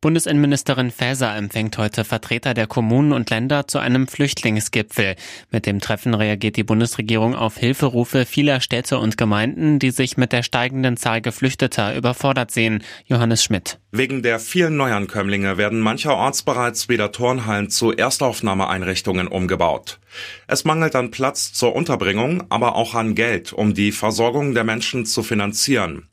Bundesinnenministerin Faeser empfängt heute Vertreter der Kommunen und Länder zu einem Flüchtlingsgipfel. Mit dem Treffen reagiert die Bundesregierung auf Hilferufe vieler Städte und Gemeinden, die sich mit der steigenden Zahl Geflüchteter überfordert sehen. Johannes Schmidt. Wegen der vielen Neuankömmlinge werden mancherorts bereits wieder Turnhallen zu Erstaufnahmeeinrichtungen umgebaut. Es mangelt an Platz zur Unterbringung, aber auch an Geld, um die Versorgung der Menschen zu finanzieren.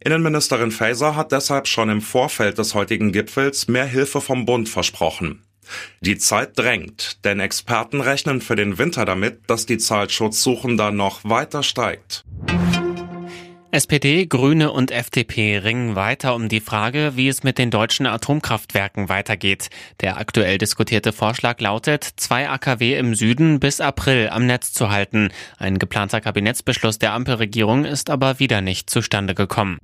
Innenministerin Faeser hat deshalb schon im Vorfeld des heutigen Gipfels mehr Hilfe vom Bund versprochen. Die Zeit drängt, denn Experten rechnen für den Winter damit, dass die Zahl Schutzsuchender noch weiter steigt. SPD, Grüne und FDP ringen weiter um die Frage, wie es mit den deutschen Atomkraftwerken weitergeht. Der aktuell diskutierte Vorschlag lautet, zwei AKW im Süden bis April am Netz zu halten. Ein geplanter Kabinettsbeschluss der Ampelregierung ist aber wieder nicht zustande gekommen.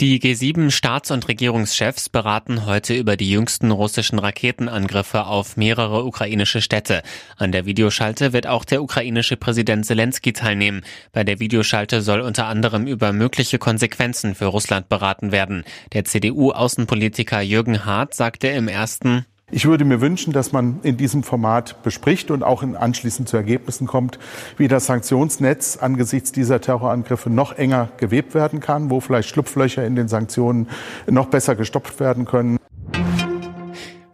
Die G7-Staats- und Regierungschefs beraten heute über die jüngsten russischen Raketenangriffe auf mehrere ukrainische Städte. An der Videoschalte wird auch der ukrainische Präsident Zelensky teilnehmen. Bei der Videoschalte soll unter anderem über mögliche Konsequenzen für Russland beraten werden. Der CDU-Außenpolitiker Jürgen Hart sagte im ersten ich würde mir wünschen, dass man in diesem Format bespricht und auch anschließend zu Ergebnissen kommt, wie das Sanktionsnetz angesichts dieser Terrorangriffe noch enger gewebt werden kann, wo vielleicht Schlupflöcher in den Sanktionen noch besser gestopft werden können.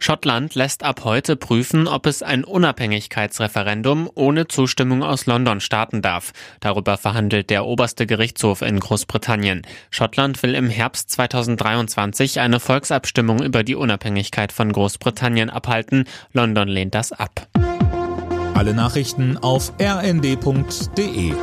Schottland lässt ab heute prüfen, ob es ein Unabhängigkeitsreferendum ohne Zustimmung aus London starten darf. Darüber verhandelt der oberste Gerichtshof in Großbritannien. Schottland will im Herbst 2023 eine Volksabstimmung über die Unabhängigkeit von Großbritannien abhalten. London lehnt das ab. Alle Nachrichten auf rnd.de